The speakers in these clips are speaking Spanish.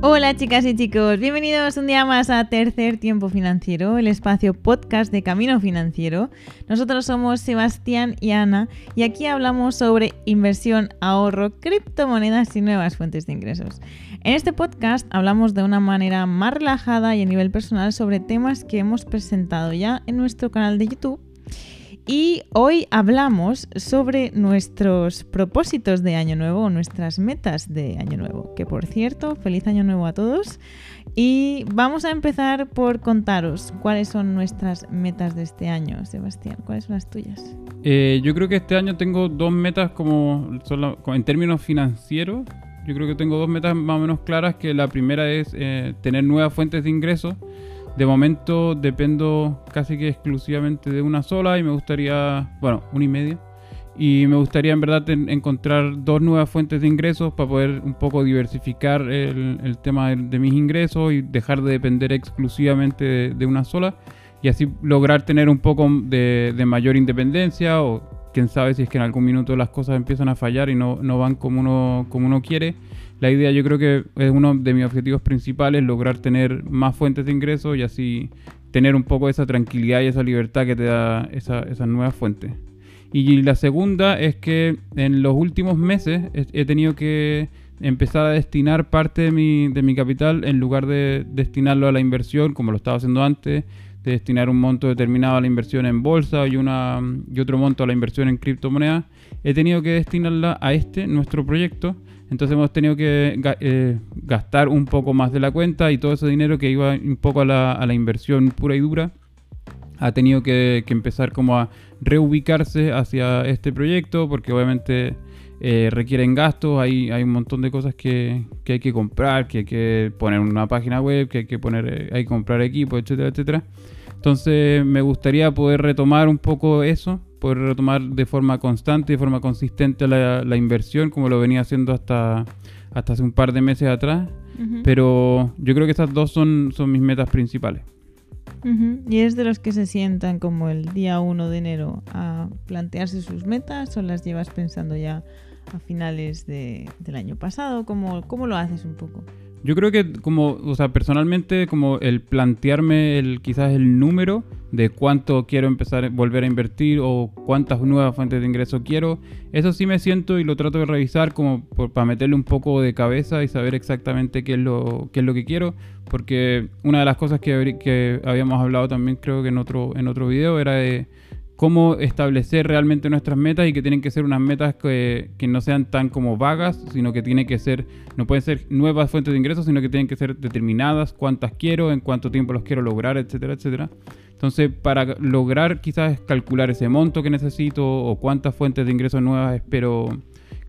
Hola chicas y chicos, bienvenidos un día más a Tercer Tiempo Financiero, el espacio podcast de Camino Financiero. Nosotros somos Sebastián y Ana y aquí hablamos sobre inversión, ahorro, criptomonedas y nuevas fuentes de ingresos. En este podcast hablamos de una manera más relajada y a nivel personal sobre temas que hemos presentado ya en nuestro canal de YouTube y hoy hablamos sobre nuestros propósitos de Año Nuevo nuestras metas de Año Nuevo. Que por cierto, feliz Año Nuevo a todos. Y vamos a empezar por contaros cuáles son nuestras metas de este año. Sebastián, ¿cuáles son las tuyas? Eh, yo creo que este año tengo dos metas como, en términos financieros. Yo creo que tengo dos metas más o menos claras, que la primera es eh, tener nuevas fuentes de ingresos de momento dependo casi que exclusivamente de una sola y me gustaría, bueno, una y media. Y me gustaría en verdad encontrar dos nuevas fuentes de ingresos para poder un poco diversificar el, tema de, mis ingresos y dejar de depender exclusivamente de, una sola. Y así lograr tener un poco de, mayor independencia o quién sabe si es que en algún minuto las cosas empiezan a fallar y no, no van como uno, como uno quiere la idea yo creo que es uno de mis objetivos principales, lograr tener más fuentes de ingresos y así tener un poco esa tranquilidad y esa libertad que te da esa, esas nuevas fuentes. Y la segunda es que en los últimos meses he tenido que empezar a destinar parte de mi, de mi capital en lugar de destinarlo a la inversión, como lo estaba haciendo antes, de destinar un monto determinado a la inversión en bolsa y, una, y otro monto a la inversión en criptomonedas. He tenido que destinarla a este, nuestro proyecto, entonces hemos tenido que eh, gastar un poco más de la cuenta y todo ese dinero que iba un poco a la, inversión pura y dura ha tenido que, empezar como a reubicarse hacia este proyecto porque obviamente eh, requieren gastos, hay, hay un montón de cosas que, hay que comprar, que hay que poner una página web, que hay que poner, eh, hay que comprar equipo, etcétera, etcétera. Entonces me gustaría poder retomar un poco eso poder retomar de forma constante, de forma consistente la, inversión, como lo venía haciendo hasta, hasta hace un par de meses atrás. Pero yo creo que estas dos son, son mis metas principales. ¿Y es de los que se sientan como el día 1 de enero a plantearse sus metas o las llevas pensando ya a finales de, del año pasado? ¿Cómo, ¿Cómo lo haces un poco? Yo creo que como, o sea, personalmente como el plantearme el quizás el número de cuánto quiero empezar a volver a invertir o cuántas nuevas fuentes de ingreso quiero, eso sí me siento y lo trato de revisar como para meterle un poco de cabeza y saber exactamente qué es lo, qué es lo que quiero, porque una de las cosas que, que habíamos hablado también creo que en otro, en otro video era de cómo establecer realmente nuestras metas y que tienen que ser unas metas que, no sean tan como vagas, sino que tienen que ser, no pueden ser nuevas fuentes de ingresos, sino que tienen que ser determinadas, cuántas quiero, en cuánto tiempo los quiero lograr, etcétera, etcétera. Entonces, para lograr quizás calcular ese monto que necesito o cuántas fuentes de ingresos nuevas espero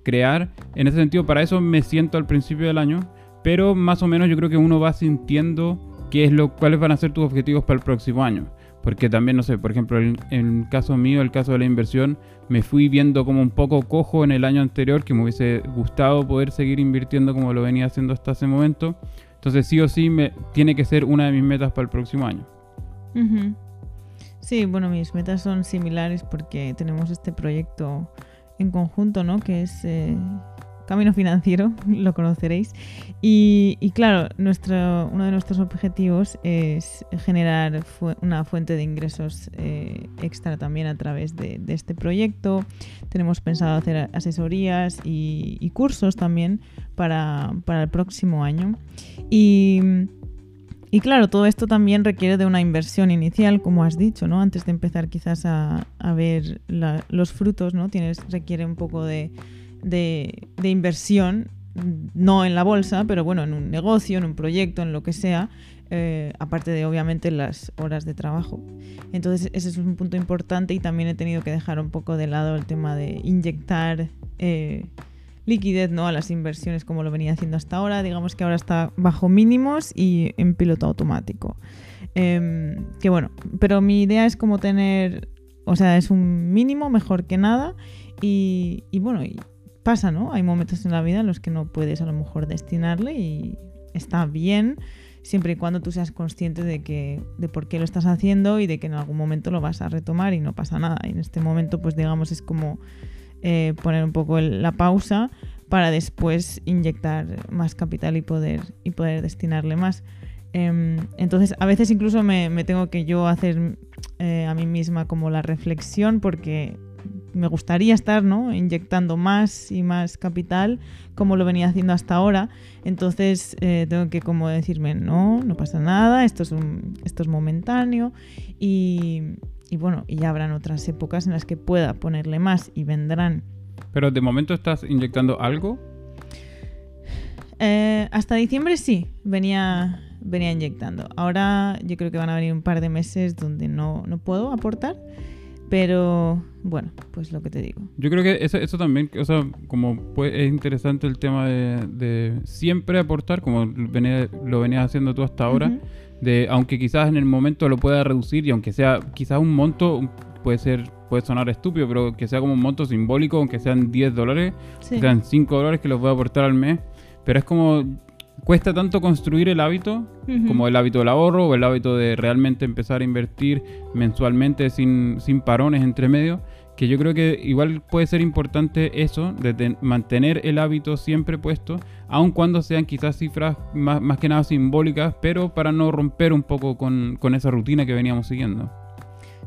crear, en ese sentido, para eso me siento al principio del año, pero más o menos yo creo que uno va sintiendo qué es lo, cuáles van a ser tus objetivos para el próximo año. Porque también, no sé, por ejemplo, en, el caso mío, el caso de la inversión, me fui viendo como un poco cojo en el año anterior, que me hubiese gustado poder seguir invirtiendo como lo venía haciendo hasta ese momento. Entonces, sí o sí, me, tiene que ser una de mis metas para el próximo año. Sí, bueno, mis metas son similares porque tenemos este proyecto en conjunto, ¿no? Que es eh, Camino Financiero, lo conoceréis. Y, claro, nuestro, uno de nuestros objetivos es generar una fuente de ingresos eh, extra también a través de, este proyecto. Tenemos pensado hacer asesorías y, cursos también para, el próximo año. Y, claro, todo esto también requiere de una inversión inicial, como has dicho, ¿no? Antes de empezar quizás a, ver los frutos, ¿no? Tienes, requiere un poco de de, inversión, no en la bolsa, pero bueno, en un negocio, en un proyecto, en lo que sea, eh, aparte de obviamente las horas de trabajo. Entonces ese es un punto importante y también he tenido que dejar un poco de lado el tema de inyectar eh, liquidez ¿no? a las inversiones como lo venía haciendo hasta ahora. Digamos que ahora está bajo mínimos y en piloto automático. Em, que bueno, pero mi idea es como tener, o sea, es un mínimo mejor que nada y, y bueno, y, pasa, ¿no? Hay momentos en la vida en los que no puedes a lo mejor destinarle y está bien siempre y cuando tú seas consciente de que de por qué lo estás haciendo y de que en algún momento lo vas a retomar y no pasa nada. Y en este momento, pues digamos, es como eh, poner un poco la pausa para después inyectar más capital y poder, y poder destinarle más. Em, entonces, a veces incluso me, tengo que yo hacer eh, a mí misma como la reflexión porque me gustaría estar ¿no? inyectando más y más capital como lo venía haciendo hasta ahora. Entonces eh, tengo que como decirme, no, no pasa nada, esto es, esto es momentáneo y, y bueno, y ya habrán otras épocas en las que pueda ponerle más y vendrán. Pero de momento estás inyectando algo. Eh, hasta diciembre sí, venía, venía inyectando. Ahora yo creo que van a venir un par de meses donde no, no puedo aportar. Pero bueno, pues lo que te digo. Yo creo que eso, eso también, o sea, como pues, es interesante el tema de, siempre aportar, como lo venías haciendo tú hasta ahora, de aunque quizás en el momento lo pueda reducir y aunque sea quizás un monto, puede ser puede sonar estúpido, pero que sea como un monto simbólico, aunque sean 10 dólares, sean 5 dólares que los voy a aportar al mes, pero es como cuesta tanto construir el hábito, como el hábito del ahorro o el hábito de realmente empezar a invertir mensualmente sin, sin parones entre medio, que yo creo que igual puede ser importante eso, de mantener el hábito siempre puesto, aun cuando sean quizás cifras más, más que nada simbólicas, pero para no romper un poco con, con esa rutina que veníamos siguiendo.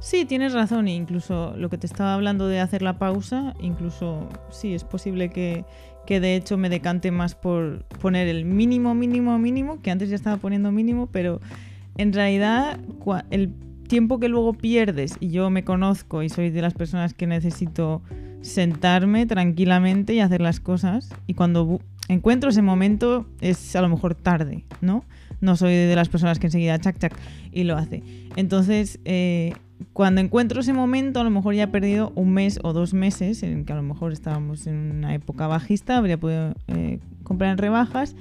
Sí, tienes razón, incluso lo que te estaba hablando de hacer la pausa, incluso sí, es posible que, que de hecho me decante más por poner el mínimo, mínimo, mínimo, que antes ya estaba poniendo mínimo, pero en realidad el tiempo que luego pierdes, y yo me conozco y soy de las personas que necesito sentarme tranquilamente y hacer las cosas, y cuando encuentro ese momento es a lo mejor tarde, ¿no? No soy de las personas que enseguida chac chac y lo hace. Entonces, eh, cuando encuentro ese momento, a lo mejor ya he perdido un mes o dos meses, en que a lo mejor estábamos en una época bajista, habría podido eh, comprar en rebajas.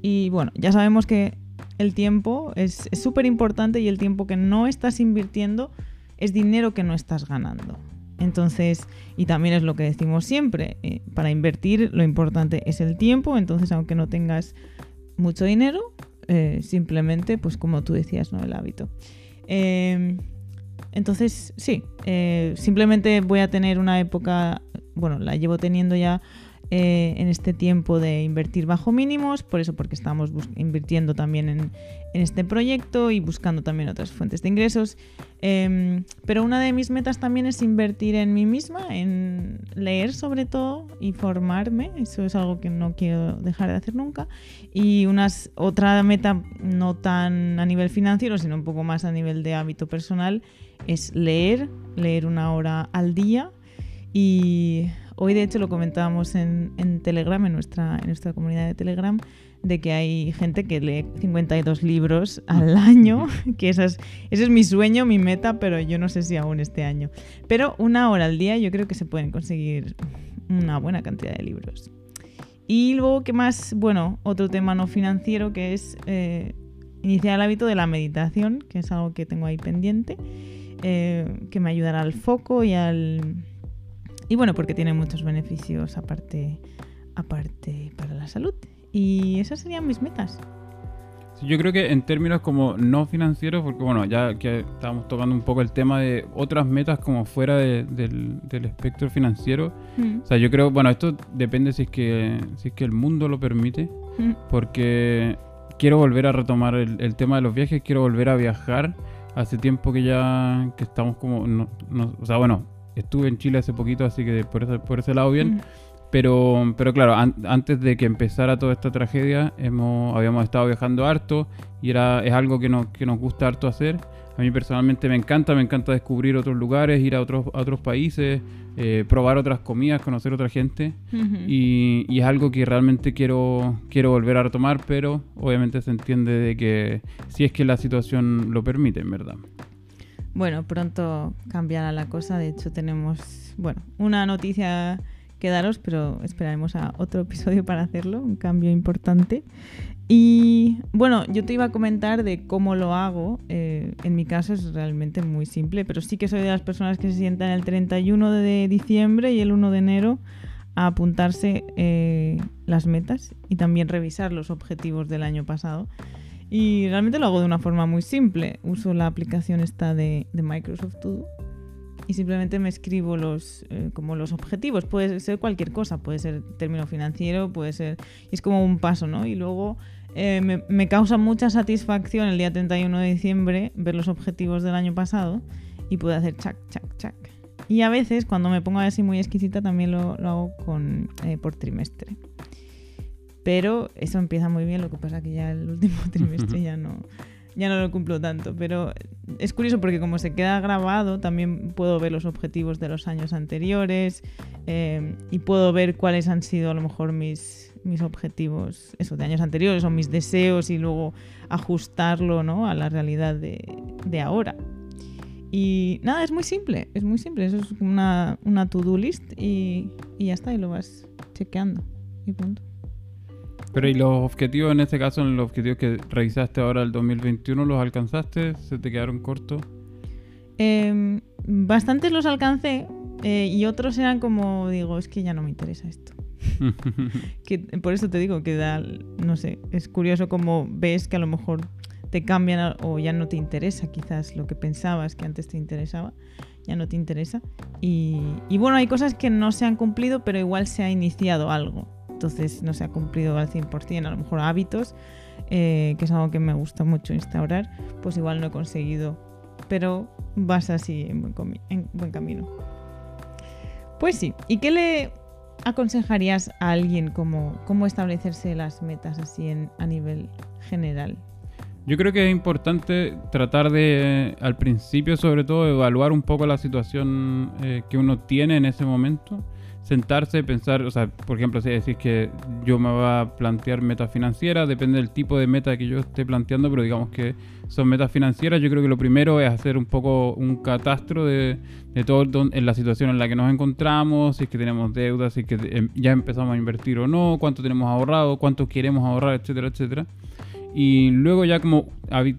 Y bueno, ya sabemos que el tiempo es súper importante y el tiempo que no estás invirtiendo es dinero que no estás ganando. Entonces, y también es lo que decimos siempre, eh, para invertir lo importante es el tiempo, entonces aunque no tengas mucho dinero, eh, simplemente, pues como tú decías, ¿no? El hábito. Eh, entonces, sí, eh, simplemente voy a tener una época, bueno, la llevo teniendo ya eh, en este tiempo de invertir bajo mínimos, por eso porque estamos invirtiendo también en, este proyecto y buscando también otras fuentes de ingresos. Em, pero una de mis metas también es invertir en mí misma, en leer sobre todo y formarme, eso es algo que no quiero dejar de hacer nunca. Y unas, otra meta no tan a nivel financiero, sino un poco más a nivel de hábito personal, es leer, leer una hora al día y Hoy, de hecho, lo comentábamos en, Telegram, en nuestra, en nuestra comunidad de Telegram, de que hay gente que lee 52 libros al año, que ese es mi sueño, mi meta, pero yo no sé si aún este año. Pero una hora al día yo creo que se pueden conseguir una buena cantidad de libros. Y luego, ¿qué más? Bueno, otro tema no financiero que es eh, iniciar el hábito de la meditación, que es algo que tengo ahí pendiente, eh, que me ayudará al foco y al y bueno, porque tiene muchos beneficios aparte, aparte para la salud. Y esas serían mis metas. yo creo que en términos como no financieros, porque bueno, ya que estábamos tocando un poco el tema de otras metas como fuera del, espectro financiero, mm. o sea, yo creo, bueno, esto depende si es que, si es que el mundo lo permite, mm. porque quiero volver a retomar el, tema de los viajes, quiero volver a viajar. Hace tiempo que ya que estamos como, no, o sea, bueno, estuve en Chile hace poquito, así que por ese, por ese lado bien. Mm. Pero, pero claro, antes de que empezara toda esta tragedia, hemos, habíamos estado viajando harto y era, es algo que nos, que nos gusta harto hacer. A mí personalmente me encanta, me encanta descubrir otros lugares, ir a otros, a otros países, eh, probar otras comidas, conocer otra gente. y, y, es algo que realmente quiero, quiero volver a retomar, pero obviamente se entiende de que si es que la situación lo permite, en verdad. Bueno, pronto cambiará la cosa. De hecho, tenemos, bueno, una noticia que daros, pero esperaremos a otro episodio para hacerlo, un cambio importante. Y bueno, yo te iba a comentar de cómo lo hago. Eh, en mi caso es realmente muy simple, pero sí que soy de las personas que se sientan el 31 de diciembre y el 1 de enero a apuntarse eh, las metas y también revisar los objetivos del año pasado. Y realmente lo hago de una forma muy simple. Uso la aplicación esta de, Microsoft To y simplemente me escribo los eh, como los objetivos. Puede ser cualquier cosa, puede ser término financiero, puede ser... Es como un paso, ¿no? Y luego eh, me, causa mucha satisfacción el día 31 de diciembre ver los objetivos del año pasado y puedo hacer chac, chac, chac. Y a veces, cuando me pongo así muy exquisita, también lo, lo hago con, eh, por trimestre. Pero eso empieza muy bien, lo que pasa que ya el último trimestre ya no, ya no lo cumplo tanto. Pero es curioso porque como se queda grabado, también puedo ver los objetivos de los años anteriores eh, y puedo ver cuáles han sido a lo mejor mis, mis objetivos eso, de años anteriores o mis deseos y luego ajustarlo ¿no? a la realidad de, de ahora. Y nada, es muy simple, es muy simple. Eso es una, una to-do list y, y, ya está, y lo vas chequeando. Y punto. Pero ¿y los objetivos en este caso, los objetivos que revisaste ahora el 2021, los alcanzaste? ¿Se te quedaron cortos? Eh, bastantes los alcancé eh, y otros eran como, digo, es que ya no me interesa esto. que, por eso te digo que da, no sé, es curioso como ves que a lo mejor te cambian o ya no te interesa quizás lo que pensabas que antes te interesaba, ya no te interesa. Y, y, bueno, hay cosas que no se han cumplido, pero igual se ha iniciado algo. Entonces no se ha cumplido al 100%, a lo mejor hábitos, eh, que es algo que me gusta mucho instaurar, pues igual no he conseguido, pero vas así en buen, en buen camino. Pues sí, ¿y qué le aconsejarías a alguien como cómo establecerse las metas así en, a nivel general? Yo creo que es importante tratar de, al principio sobre todo, evaluar un poco la situación eh, que uno tiene en ese momento. Sentarse, pensar, o sea, por ejemplo, si decís que yo me voy a plantear metas financieras, depende del tipo de meta que yo esté planteando, pero digamos que son metas financieras, yo creo que lo primero es hacer un poco un catastro de, de todo en la situación en la que nos encontramos, si es que tenemos deudas, si es que ya empezamos a invertir o no, cuánto tenemos ahorrado, cuánto queremos ahorrar, etcétera, etcétera. Y luego ya como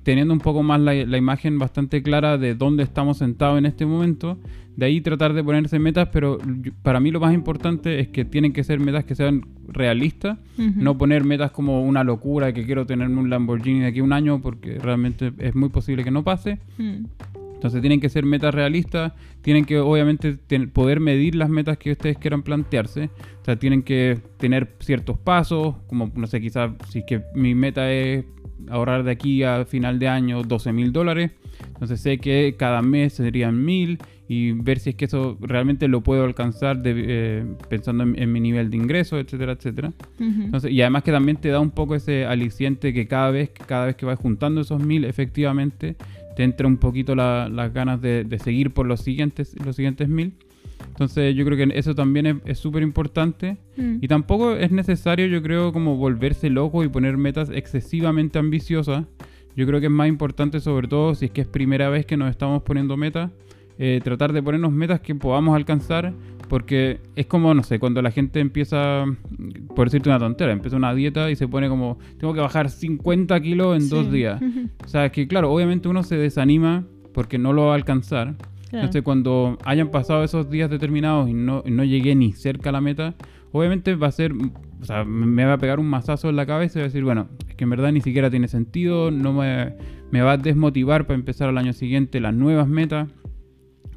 teniendo un poco más la, la, imagen bastante clara de dónde estamos sentados en este momento, de ahí tratar de ponerse metas, pero para mí lo más importante es que tienen que ser metas que sean realistas, uh -huh. no poner metas como una locura que quiero tenerme un Lamborghini de aquí a un año porque realmente es muy posible que no pase. Uh -huh. Entonces tienen que ser metas realistas, tienen que obviamente poder medir las metas que ustedes quieran plantearse, o sea, tienen que tener ciertos pasos, como no sé, quizás si que mi meta es ahorrar de aquí a final de año 12 mil dólares, entonces sé que cada mes serían mil y ver si es que eso realmente lo puedo alcanzar de, eh, pensando en, en, mi nivel de ingreso, etcétera, etcétera. Uh -huh. Entonces, y además que también te da un poco ese aliciente que cada vez, cada vez que vas juntando esos mil, efectivamente te entra un poquito la, las ganas de, de, seguir por los siguientes, los siguientes mil. Entonces yo creo que eso también es súper importante mm. y tampoco es necesario yo creo como volverse loco y poner metas excesivamente ambiciosas. Yo creo que es más importante sobre todo si es que es primera vez que nos estamos poniendo metas, eh, tratar de ponernos metas que podamos alcanzar porque es como, no sé, cuando la gente empieza, por decirte una tontera, empieza una dieta y se pone como, tengo que bajar 50 kilos en sí. dos días. o sea, es que claro, obviamente uno se desanima porque no lo va a alcanzar. Claro. Entonces, cuando hayan pasado esos días determinados y no, no llegué ni cerca a la meta, obviamente va a ser, o sea, me va a pegar un mazazo en la cabeza y va a decir, bueno, es que en verdad ni siquiera tiene sentido, no me, me va a desmotivar para empezar al año siguiente las nuevas metas.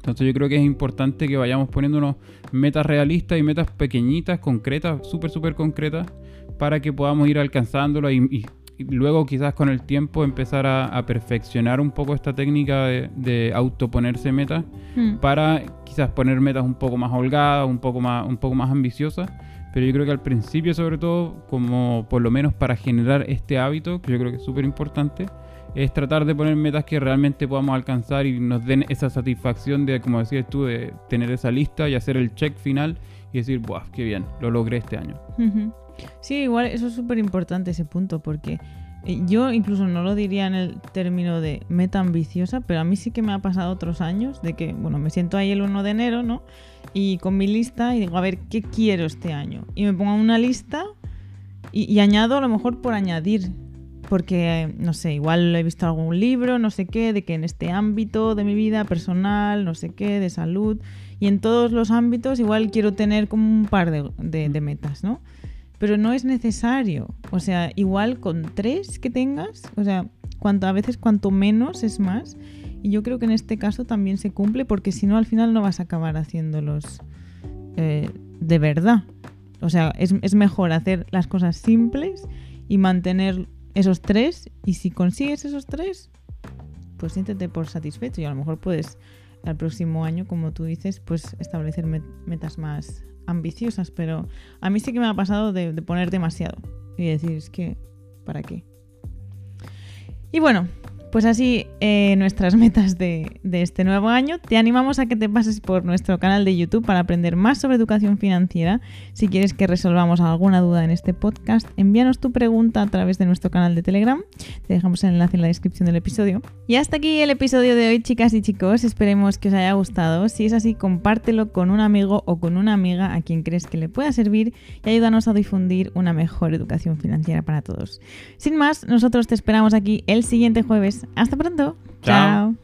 Entonces yo creo que es importante que vayamos poniéndonos metas realistas y metas pequeñitas, concretas, súper, súper concretas, para que podamos ir alcanzándolo y, y, y, luego quizás con el tiempo empezar a, a perfeccionar un poco esta técnica de, de autoponerse metas mm. para quizás poner metas un poco más holgadas, un poco más, un poco más ambiciosas. Pero yo creo que al principio sobre todo, como por lo menos para generar este hábito, que yo creo que es súper importante, es tratar de poner metas que realmente podamos alcanzar y nos den esa satisfacción de, como decías tú, de tener esa lista y hacer el check final y decir, ¡buah, qué bien! Lo logré este año. Sí, igual eso es súper importante ese punto porque eh, yo incluso no lo diría en el término de meta ambiciosa, pero a mí sí que me ha pasado otros años de que, bueno, me siento ahí el 1 de enero, ¿no? Y con mi lista y digo, a ver, ¿qué quiero este año? Y me pongo una lista y, y añado a lo mejor por añadir porque, no sé, igual he visto algún libro, no sé qué, de que en este ámbito de mi vida personal, no sé qué, de salud, y en todos los ámbitos igual quiero tener como un par de, de, de metas, ¿no? Pero no es necesario, o sea, igual con tres que tengas, o sea, cuanto, a veces cuanto menos es más, y yo creo que en este caso también se cumple porque si no al final no vas a acabar haciéndolos eh, de verdad. O sea, es, es mejor hacer las cosas simples y mantener esos tres y si consigues esos tres, pues siéntete por satisfecho y a lo mejor puedes al próximo año, como tú dices, pues establecer metas más ambiciosas, pero a mí sí que me ha pasado de, de poner demasiado y decir, es que, ¿para qué? Y bueno, pues así, eh, nuestras metas de, este nuevo año. Te animamos a que te pases por nuestro canal de YouTube para aprender más sobre educación financiera. Si quieres que resolvamos alguna duda en este podcast, envíanos tu pregunta a través de nuestro canal de Telegram. Te dejamos el enlace en la descripción del episodio. Y hasta aquí el episodio de hoy, chicas y chicos. Esperemos que os haya gustado. Si es así, compártelo con un amigo o con una amiga a quien crees que le pueda servir y ayúdanos a difundir una mejor educación financiera para todos. Sin más, nosotros te esperamos aquí el siguiente jueves hasta pronto. Chao.